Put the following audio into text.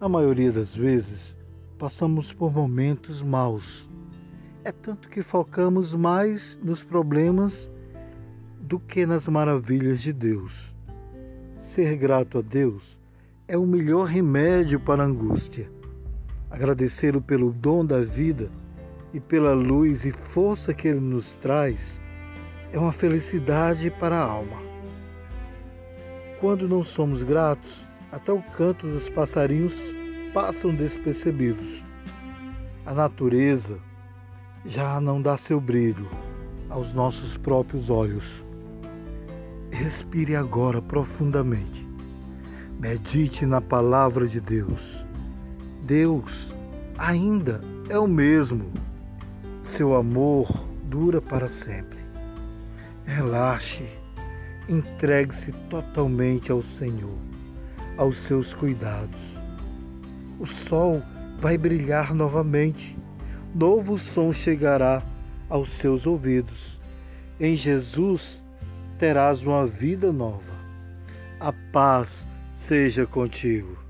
Na maioria das vezes, passamos por momentos maus. É tanto que focamos mais nos problemas do que nas maravilhas de Deus. Ser grato a Deus é o melhor remédio para a angústia. Agradecê-lo pelo dom da vida e pela luz e força que ele nos traz é uma felicidade para a alma. Quando não somos gratos, até o canto dos passarinhos passam despercebidos. A natureza já não dá seu brilho aos nossos próprios olhos. Respire agora profundamente. Medite na palavra de Deus. Deus ainda é o mesmo. Seu amor dura para sempre. Relaxe, entregue-se totalmente ao Senhor, aos seus cuidados. O sol vai brilhar novamente, novo som chegará aos seus ouvidos. Em Jesus terás uma vida nova. A paz seja contigo.